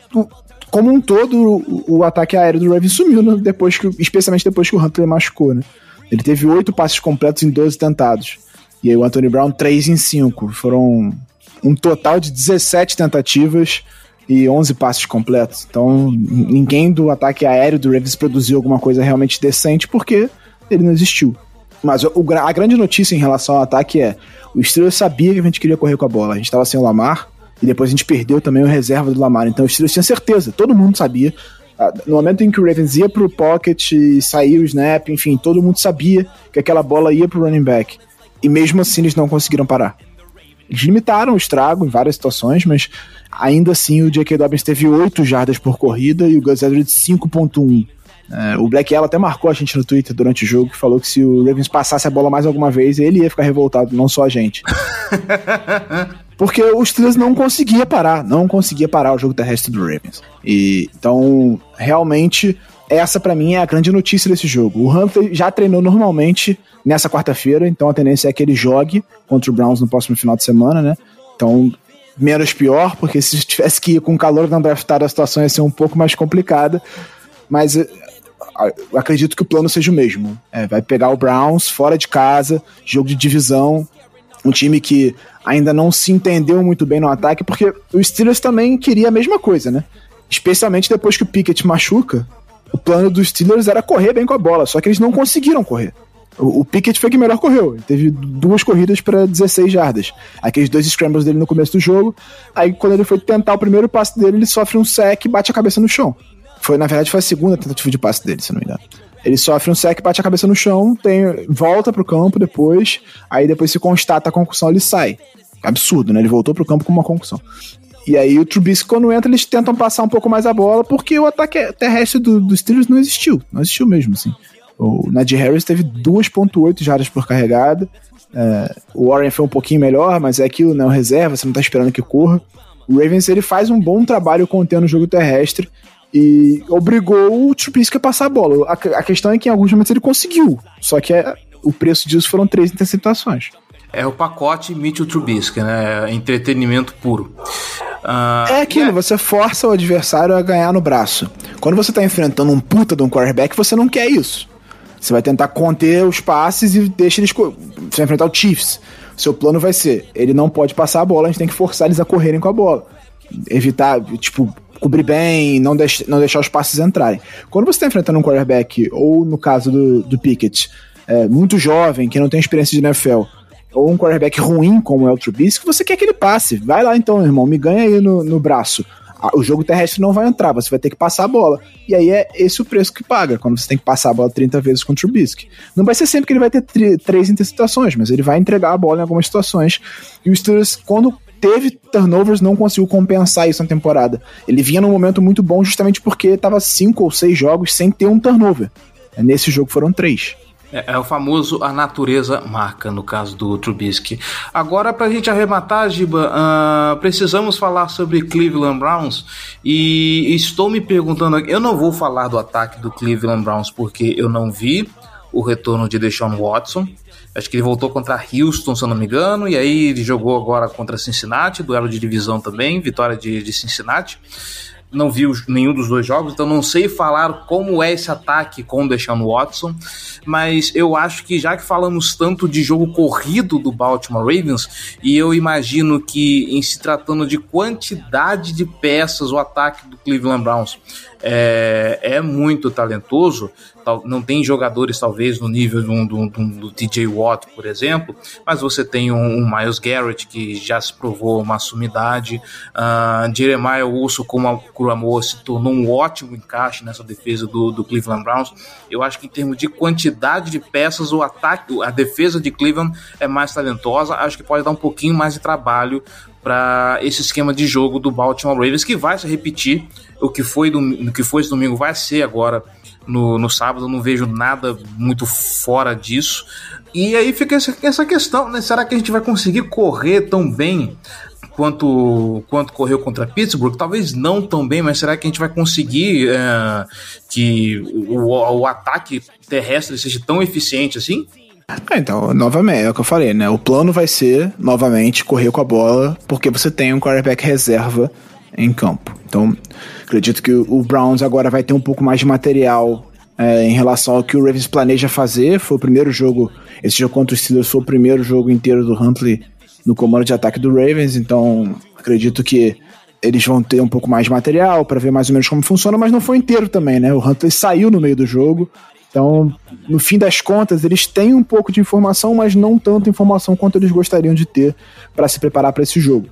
como um todo, o, o ataque aéreo do Ravens sumiu, né? depois que, especialmente depois que o Hunter machucou, né? Ele teve oito passes completos em 12 tentados. E aí o Anthony Brown, 3 em 5. Foram um total de 17 tentativas e 11 passes completos. Então, ninguém do ataque aéreo do Ravens produziu alguma coisa realmente decente porque ele não existiu. Mas a grande notícia em relação ao ataque é: o Steelers sabia que a gente queria correr com a bola. A gente estava sem o Lamar, e depois a gente perdeu também o reserva do Lamar. Então os Steelers tinham certeza, todo mundo sabia. Ah, no momento em que o Ravens ia pro pocket e o snap, enfim, todo mundo sabia que aquela bola ia pro running back. E mesmo assim eles não conseguiram parar. Eles limitaram o estrago em várias situações, mas ainda assim o J.K. Dobbins teve 8 jardas por corrida e o Gus Edwards 5.1. É, o Black Ella até marcou a gente no Twitter durante o jogo que falou que se o Ravens passasse a bola mais alguma vez, ele ia ficar revoltado, não só a gente. Porque o Steelers não conseguia parar, não conseguia parar o jogo terrestre do Ravens. E então, realmente, essa para mim é a grande notícia desse jogo. O Humphrey já treinou normalmente nessa quarta-feira, então a tendência é que ele jogue contra o Browns no próximo final de semana, né? Então, menos pior, porque se tivesse que ir com calor não draftado, a situação ia ser um pouco mais complicada. Mas eu acredito que o plano seja o mesmo. É, vai pegar o Browns fora de casa, jogo de divisão, um time que ainda não se entendeu muito bem no ataque, porque o Steelers também queria a mesma coisa, né? Especialmente depois que o Pickett machuca, o plano dos Steelers era correr bem com a bola, só que eles não conseguiram correr. O, o Pickett foi que melhor correu. Ele teve duas corridas para 16 jardas. Aqueles dois scrambles dele no começo do jogo. Aí, quando ele foi tentar o primeiro passe dele, ele sofre um sec e bate a cabeça no chão. Foi, na verdade, foi a segunda tentativa de passe dele, se não me engano. Ele sofre um sec, bate a cabeça no chão, tem, volta pro campo depois, aí depois se constata a concussão, ele sai. Absurdo, né? Ele voltou pro campo com uma concussão. E aí o Trubisky, quando entra, eles tentam passar um pouco mais a bola, porque o ataque terrestre do, dos Steelers não existiu. Não existiu mesmo, assim. O Najee Harris teve 2.8 jardas por carregada. É, o Warren foi um pouquinho melhor, mas é aquilo, né? O reserva, você não tá esperando que corra. O Ravens ele faz um bom trabalho contendo o jogo terrestre e obrigou o Trubisky a passar a bola. A, a, questão é que em alguns momentos ele conseguiu, só que é, o preço disso foram três interceptações. É o pacote Mitchell Trubisky, né? Entretenimento puro. Uh, é aquilo, yeah. você força o adversário a ganhar no braço. Quando você tá enfrentando um puta de um quarterback, você não quer isso. Você vai tentar conter os passes e deixa eles. Você vai enfrentar o Chiefs. Seu plano vai ser: ele não pode passar a bola, a gente tem que forçar eles a correrem com a bola. Evitar, tipo, cobrir bem, não, deix, não deixar os passes entrarem. Quando você está enfrentando um quarterback, ou no caso do, do Pickett, é, muito jovem, que não tem experiência de NFL, ou um quarterback ruim como é o Trubisky, você quer que ele passe. Vai lá então, irmão, me ganha aí no, no braço. O jogo terrestre não vai entrar, você vai ter que passar a bola. E aí é esse o preço que paga, quando você tem que passar a bola 30 vezes com o Trubisky. Não vai ser sempre que ele vai ter três interceptações, mas ele vai entregar a bola em algumas situações. E o Steelers, quando teve turnovers, não conseguiu compensar isso na temporada. Ele vinha num momento muito bom justamente porque estava cinco ou seis jogos sem ter um turnover. Nesse jogo foram três. É, é, o famoso a natureza marca, no caso do Trubisky. Agora, para a gente arrematar, Giba, uh, precisamos falar sobre Cleveland Browns e estou me perguntando, eu não vou falar do ataque do Cleveland Browns porque eu não vi o retorno de Deshaun Watson. Acho que ele voltou contra Houston, se eu não me engano, e aí ele jogou agora contra Cincinnati, duelo de divisão também, vitória de, de Cincinnati não vi nenhum dos dois jogos, então não sei falar como é esse ataque com o Deshaun Watson, mas eu acho que já que falamos tanto de jogo corrido do Baltimore Ravens, e eu imagino que em se tratando de quantidade de peças, o ataque do Cleveland Browns é, é muito talentoso, não tem jogadores talvez no nível do, do, do, DJ Watt, por exemplo, mas você tem um, um, Miles Garrett que já se provou uma sumidade, uh, Jeremiah Wilson como Kuramor se tornou um ótimo encaixe nessa defesa do, do Cleveland Browns. Eu acho que em termos de quantidade de peças, o ataque, a defesa de Cleveland é mais talentosa, acho que pode dar um pouquinho mais de trabalho para esse esquema de jogo do Baltimore Ravens que vai se repetir. O que foi do, que foi esse domingo vai ser agora no, no sábado, não vejo nada muito fora disso. E aí fica essa, essa questão, né? Será que a gente vai conseguir correr tão bem quanto, quanto correu contra Pittsburgh? Talvez não tão bem, mas será que a gente vai conseguir é, que o, o ataque terrestre seja tão eficiente assim? Ah, então, novamente, é o que eu falei, né? O plano vai ser, novamente, correr com a bola, porque você tem um quarterback reserva em campo. Então, acredito que o Browns agora vai ter um pouco mais de material é, em relação ao que o Ravens planeja fazer. Foi o primeiro jogo, esse jogo contra o Steelers foi o primeiro jogo inteiro do Huntley no comando de ataque do Ravens, então acredito que eles vão ter um pouco mais de material para ver mais ou menos como funciona, mas não foi inteiro também, né? O Huntley saiu no meio do jogo, então, no fim das contas, eles têm um pouco de informação, mas não tanta informação quanto eles gostariam de ter para se preparar para esse jogo.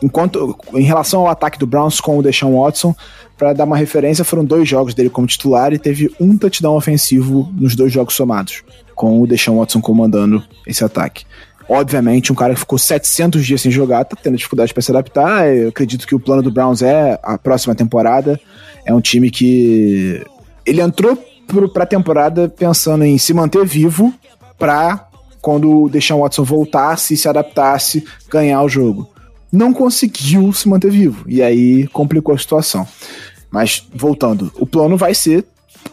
Enquanto, em relação ao ataque do Browns com o Deshaun Watson, para dar uma referência, foram dois jogos dele como titular e teve um touchdown ofensivo nos dois jogos somados, com o Deshaun Watson comandando esse ataque. Obviamente, um cara que ficou 700 dias sem jogar tá tendo dificuldade para se adaptar. Eu acredito que o plano do Browns é a próxima temporada. É um time que ele entrou para a temporada pensando em se manter vivo para quando o Deshaun Watson voltasse e se adaptasse, ganhar o jogo não conseguiu se manter vivo. E aí complicou a situação. Mas, voltando, o plano vai ser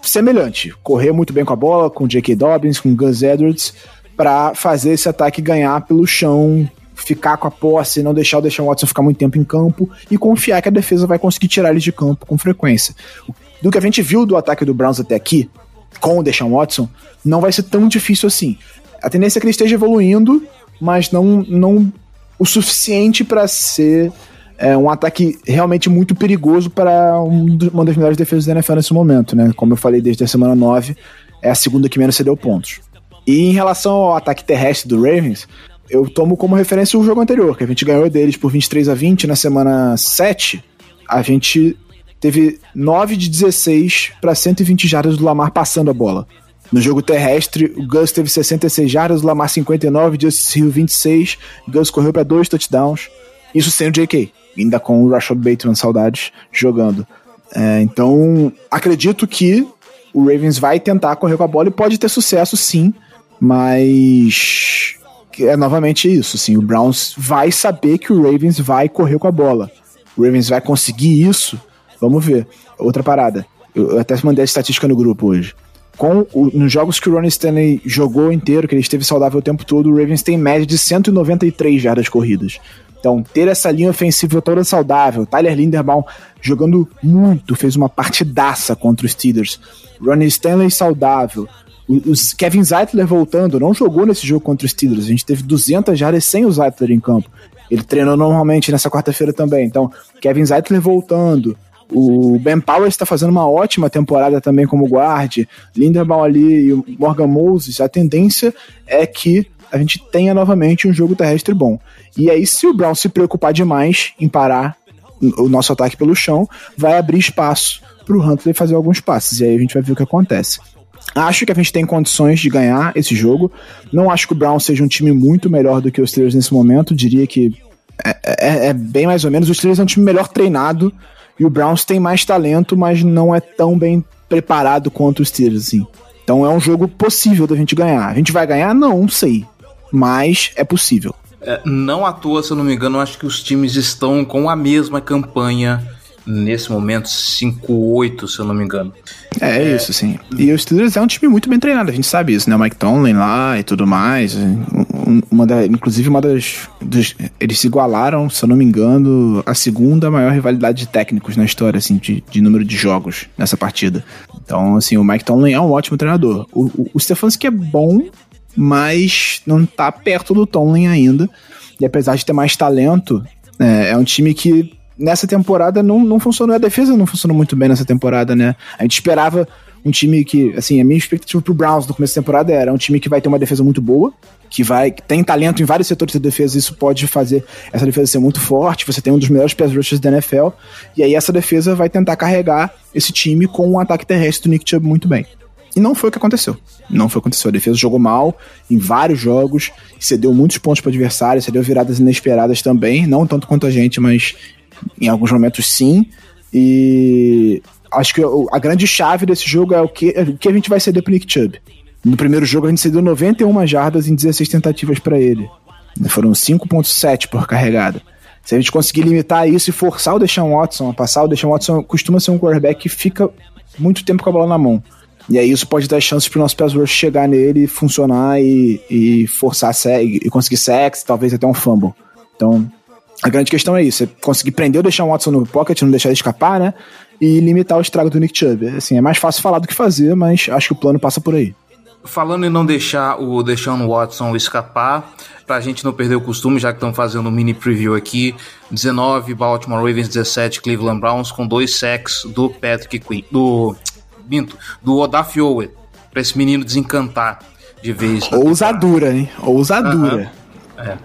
semelhante: correr muito bem com a bola, com J.K. Dobbins, com Gus Edwards, para fazer esse ataque ganhar pelo chão, ficar com a posse, não deixar o Deshaun Watson ficar muito tempo em campo e confiar que a defesa vai conseguir tirar ele de campo com frequência. Do que a gente viu do ataque do Browns até aqui, com o Deshaun Watson, não vai ser tão difícil assim. A tendência é que ele esteja evoluindo, mas não, não o suficiente para ser é, um ataque realmente muito perigoso para uma das melhores defesas da NFL nesse momento, né? Como eu falei desde a semana 9, é a segunda que menos cedeu pontos. E em relação ao ataque terrestre do Ravens, eu tomo como referência o jogo anterior, que a gente ganhou deles por 23 a 20 na semana 7. A gente teve 9 de 16 para 120 jardas do Lamar passando a bola. No jogo terrestre, o Gus teve 66 jardas, o Lamar 59, Justice Hill 26, o Gus correu para dois touchdowns. Isso sem o JK, ainda com o Rashad Bateman, saudades, jogando. É, então, acredito que o Ravens vai tentar correr com a bola e pode ter sucesso sim, mas é novamente isso, sim, o Browns vai saber que o Ravens vai correr com a bola. O Ravens vai conseguir isso? Vamos ver. Outra parada. Eu até mandei a estatística no grupo hoje com o, nos jogos que o Ronnie Stanley jogou inteiro, que ele esteve saudável o tempo todo, o Ravens tem média de 193 jardas corridas. Então, ter essa linha ofensiva toda saudável, Tyler Linderbaum jogando muito, fez uma partidaça contra os Steelers. Ronnie Stanley saudável. O, Kevin Zeitler voltando, não jogou nesse jogo contra os Steelers. A gente teve 200 jardas sem o Zeitler em campo. Ele treinou normalmente nessa quarta-feira também. Então, Kevin Zeitler voltando. O Ben Powers está fazendo uma ótima temporada também como guarde. Linderbaum ali e o Morgan Moses. A tendência é que a gente tenha novamente um jogo terrestre bom. E aí, se o Brown se preocupar demais em parar o nosso ataque pelo chão, vai abrir espaço para o Huntley fazer alguns passes. E aí a gente vai ver o que acontece. Acho que a gente tem condições de ganhar esse jogo. Não acho que o Brown seja um time muito melhor do que os Steelers nesse momento. Diria que é, é, é bem mais ou menos. Os Steelers é um time melhor treinado e o Browns tem mais talento, mas não é tão bem preparado quanto os Steelers, assim. Então é um jogo possível da gente ganhar. A gente vai ganhar? Não, não sei. Mas é possível. É, não à toa, se eu não me engano, acho que os times estão com a mesma campanha nesse momento, 5-8, se eu não me engano. É, é, isso, sim. E o Steelers é um time muito bem treinado, a gente sabe isso, né? O Mike Tomlin lá e tudo mais. Uma da, inclusive, uma das, dos, Eles se igualaram, se eu não me engano, a segunda maior rivalidade de técnicos na história, assim, de, de número de jogos nessa partida. Então, assim, o Mike Tomlin é um ótimo treinador. O, o, o Stefanski é bom, mas não tá perto do Tomlin ainda. E apesar de ter mais talento, é, é um time que nessa temporada não, não funcionou. A defesa não funcionou muito bem nessa temporada, né? A gente esperava um time que, assim, a minha expectativa pro Browns no começo da temporada era um time que vai ter uma defesa muito boa, que vai que tem talento em vários setores da defesa, isso pode fazer essa defesa ser muito forte. Você tem um dos melhores pass rushers da NFL, e aí essa defesa vai tentar carregar esse time com um ataque terrestre do Nick Chubb muito bem. E não foi o que aconteceu. Não foi o que aconteceu. A defesa jogou mal em vários jogos, cedeu muitos pontos para o adversário, cedeu viradas inesperadas também, não tanto quanto a gente, mas em alguns momentos sim. E acho que a grande chave desse jogo é o que, o que a gente vai ceder pro Nick Chubb. No primeiro jogo a gente cedeu 91 jardas em 16 tentativas para ele. Foram 5.7 por carregada. Se a gente conseguir limitar isso e forçar o Deshaun Watson a passar, o Deshaun Watson costuma ser um quarterback que fica muito tempo com a bola na mão. E aí isso pode dar chances pro nosso pass rush chegar nele, funcionar e, e forçar e conseguir sacks, talvez até um fumble. Então, a grande questão é isso, é conseguir prender ou deixar Watson no pocket, não deixar ele escapar, né? E limitar o estrago do Nick Chubb. Assim, é mais fácil falar do que fazer, mas acho que o plano passa por aí. Falando em não deixar o Deshaun Watson escapar, pra gente não perder o costume, já que estamos fazendo um mini preview aqui, 19 Baltimore Ravens, 17 Cleveland Browns, com dois sacks do Patrick Quinn, do Minto, do Odafe pra esse menino desencantar de vez. Ousadura, hein? Ousadura. Uhum. É.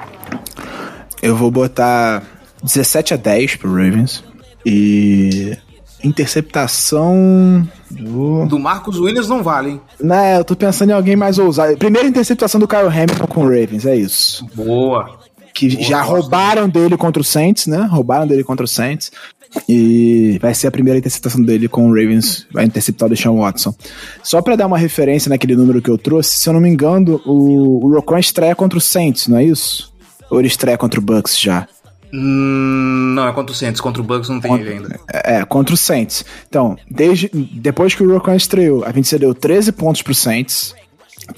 Eu vou botar 17 a 10 pro Ravens. E. Interceptação. Do... do Marcos Williams não vale, hein? Né, eu tô pensando em alguém mais ousado. Primeira interceptação do Kyle Hamilton com o Ravens, é isso. Boa. Que Boa, já roubaram dele contra o Saints, né? Roubaram dele contra o Saints. E vai ser a primeira interceptação dele com o Ravens, vai interceptar o Deshaun Watson. Só para dar uma referência naquele número que eu trouxe, se eu não me engano, o, o Rocon estreia contra o Saints, não é isso? Ou ele estreia contra o Bucks já? Não, é contra o Saints. Contra o Bucks não tem contra, ele ainda. É, é, contra o Saints. Então, desde, depois que o Rocon estreou, a gente cedeu 13 pontos pro Saints,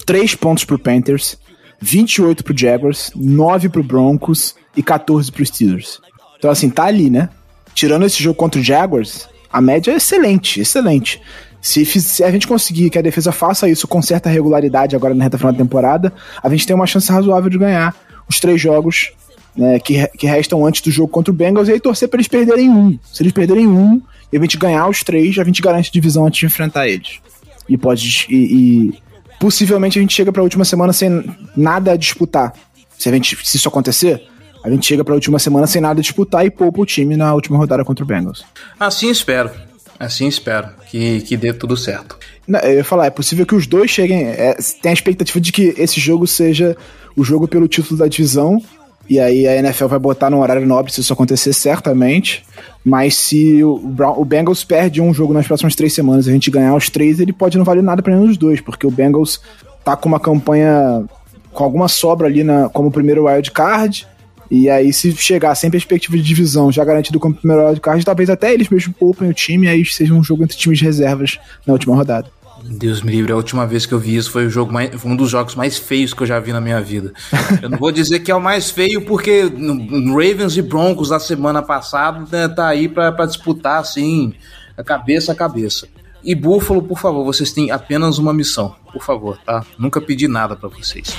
3 pontos pro Panthers, 28 pro Jaguars, 9 pro Broncos e 14 pro Steelers. Então, assim, tá ali, né? Tirando esse jogo contra o Jaguars, a média é excelente, excelente. Se, se, a gente conseguir que a defesa faça isso com certa regularidade agora na reta final da temporada, a gente tem uma chance razoável de ganhar os três jogos né, que, que restam antes do jogo contra o Bengals e aí torcer para eles perderem um. Se eles perderem um e a gente ganhar os três, a gente garante a divisão antes de enfrentar eles. E pode. E, e possivelmente a gente chega para a última semana sem nada a disputar. Se, a gente, se isso acontecer, a gente chega para a última semana sem nada a disputar e poupa o time na última rodada contra o Bengals. Assim espero. Assim espero que, que dê tudo certo. Eu ia falar, é possível que os dois cheguem. É, tem a expectativa de que esse jogo seja o jogo pelo título da divisão. E aí a NFL vai botar no horário nobre se isso acontecer, certamente. Mas se o, Brown, o Bengals perde um jogo nas próximas três semanas e a gente ganhar os três, ele pode não valer nada para nenhum dos dois, porque o Bengals tá com uma campanha com alguma sobra ali na, como primeiro wild card. E aí, se chegar sem perspectiva de divisão, já garantido como primeiro wild card, talvez até eles mesmos poupem o time e aí seja um jogo entre times de reservas na última rodada. Deus me livre, a última vez que eu vi isso foi o jogo mais, um dos jogos mais feios que eu já vi na minha vida. Eu não vou dizer que é o mais feio, porque no Ravens e Broncos da semana passada né, tá aí para disputar assim, a cabeça a cabeça. E Buffalo, por favor, vocês têm apenas uma missão, por favor, tá? Nunca pedi nada para vocês.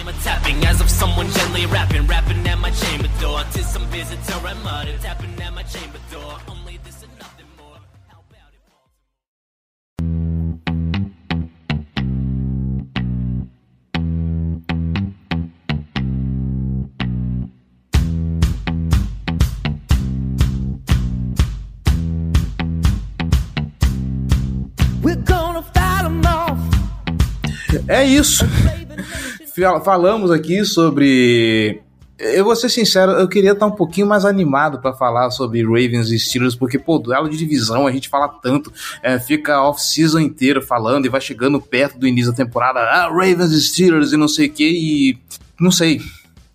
É isso. Falamos aqui sobre Eu vou ser sincero, eu queria estar um pouquinho mais animado para falar sobre Ravens e Steelers, porque, pô, duelo de divisão, a gente fala tanto, é, fica off-season inteiro falando e vai chegando perto do início da temporada, ah, Ravens e Steelers e não sei o que, e não sei,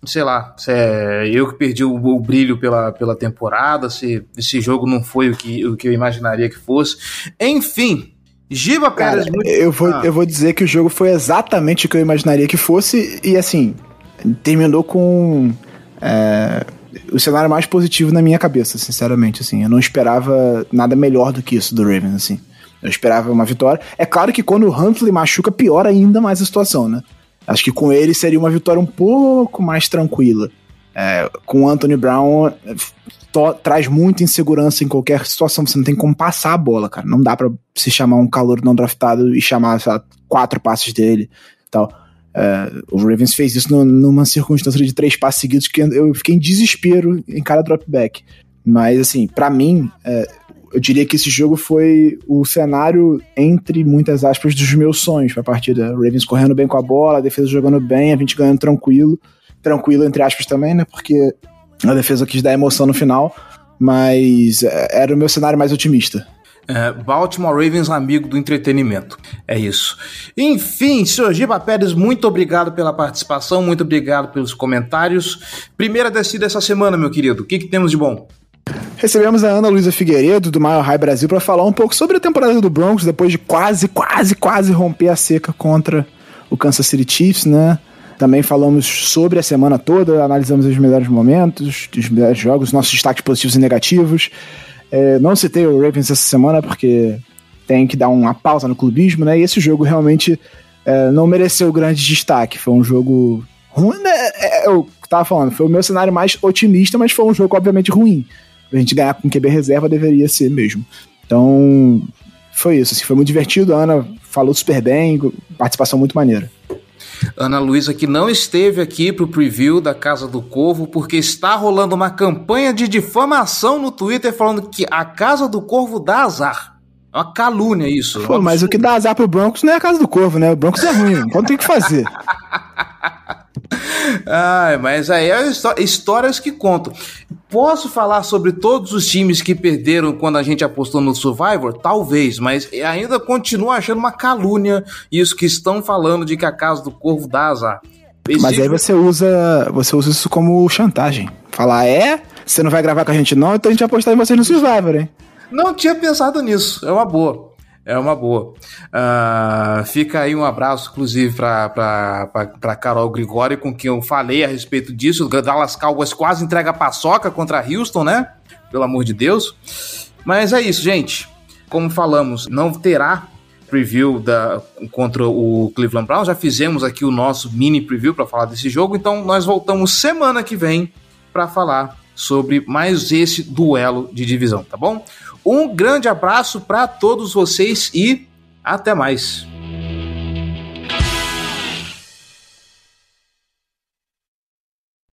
sei lá, se é eu que perdi o, o, brilho pela, pela temporada, se esse jogo não foi o que, o que eu imaginaria que fosse. Enfim, Giba Pérez. Cara, eu, vou, ah. eu vou dizer que o jogo foi exatamente o que eu imaginaria que fosse, e assim, terminou com. É, o cenário mais positivo na minha cabeça, sinceramente, assim. Eu não esperava nada melhor do que isso do Ravens, assim. Eu esperava uma vitória. É claro que quando o Huntley machuca, piora ainda mais a situação, né? Acho que com ele seria uma vitória um pouco mais tranquila. É, com o Anthony Brown, traz muita insegurança em qualquer situação. Você não tem como passar a bola, cara. Não dá para se chamar um calor não draftado e chamar lá, quatro passes dele tal. É, o Ravens fez isso no, numa circunstância de três passes seguidos que eu fiquei em desespero em cada dropback. Mas, assim, para mim, é, eu diria que esse jogo foi o cenário, entre muitas aspas, dos meus sonhos pra partida. Ravens correndo bem com a bola, a defesa jogando bem, a gente ganhando tranquilo. Tranquilo, entre aspas, também, né? Porque a defesa quis dar emoção no final. Mas é, era o meu cenário mais otimista. É, Baltimore Ravens, amigo do entretenimento. É isso. Enfim, senhor Giba Pérez, muito obrigado pela participação, muito obrigado pelos comentários. Primeira descida essa semana, meu querido. O que, que temos de bom? Recebemos a Ana Luísa Figueiredo, do Mile High Brasil, para falar um pouco sobre a temporada do Broncos, depois de quase, quase, quase romper a seca contra o Kansas City Chiefs, né? Também falamos sobre a semana toda, analisamos os melhores momentos, os melhores jogos, nossos destaques positivos e negativos. É, não citei o Ravens essa semana porque tem que dar uma pausa no clubismo, né? E esse jogo realmente é, não mereceu grande destaque. Foi um jogo ruim, né? É, eu tava falando, foi o meu cenário mais otimista, mas foi um jogo obviamente ruim a gente ganhar com QB reserva deveria ser mesmo. Então, foi isso. Assim, foi muito divertido. A Ana falou super bem, participação muito maneira. Ana Luísa que não esteve aqui para o preview da Casa do Corvo porque está rolando uma campanha de difamação no Twitter falando que a Casa do Corvo dá azar. É uma calúnia isso. Pô, mas o que dá azar pro Broncos não é a Casa do Corvo, né? O Broncos é ruim, então tem que fazer. Ai, mas aí é histórias que contam. Posso falar sobre todos os times que perderam quando a gente apostou no Survivor? Talvez, mas ainda continuo achando uma calúnia isso que estão falando de que a casa do corvo dá azar. Mas aí você usa, você usa isso como chantagem. Falar, é, você não vai gravar com a gente não, então a gente vai apostar em você no Survivor, hein? Não tinha pensado nisso, é uma boa. É uma boa. Uh, fica aí um abraço, inclusive, para Carol Grigori, com quem eu falei a respeito disso. O Dallas Cowboys quase entrega a paçoca contra Houston, né? Pelo amor de Deus. Mas é isso, gente. Como falamos, não terá preview da, contra o Cleveland Browns. Já fizemos aqui o nosso mini preview para falar desse jogo. Então, nós voltamos semana que vem para falar sobre mais esse duelo de divisão, tá bom? Um grande abraço para todos vocês e até mais.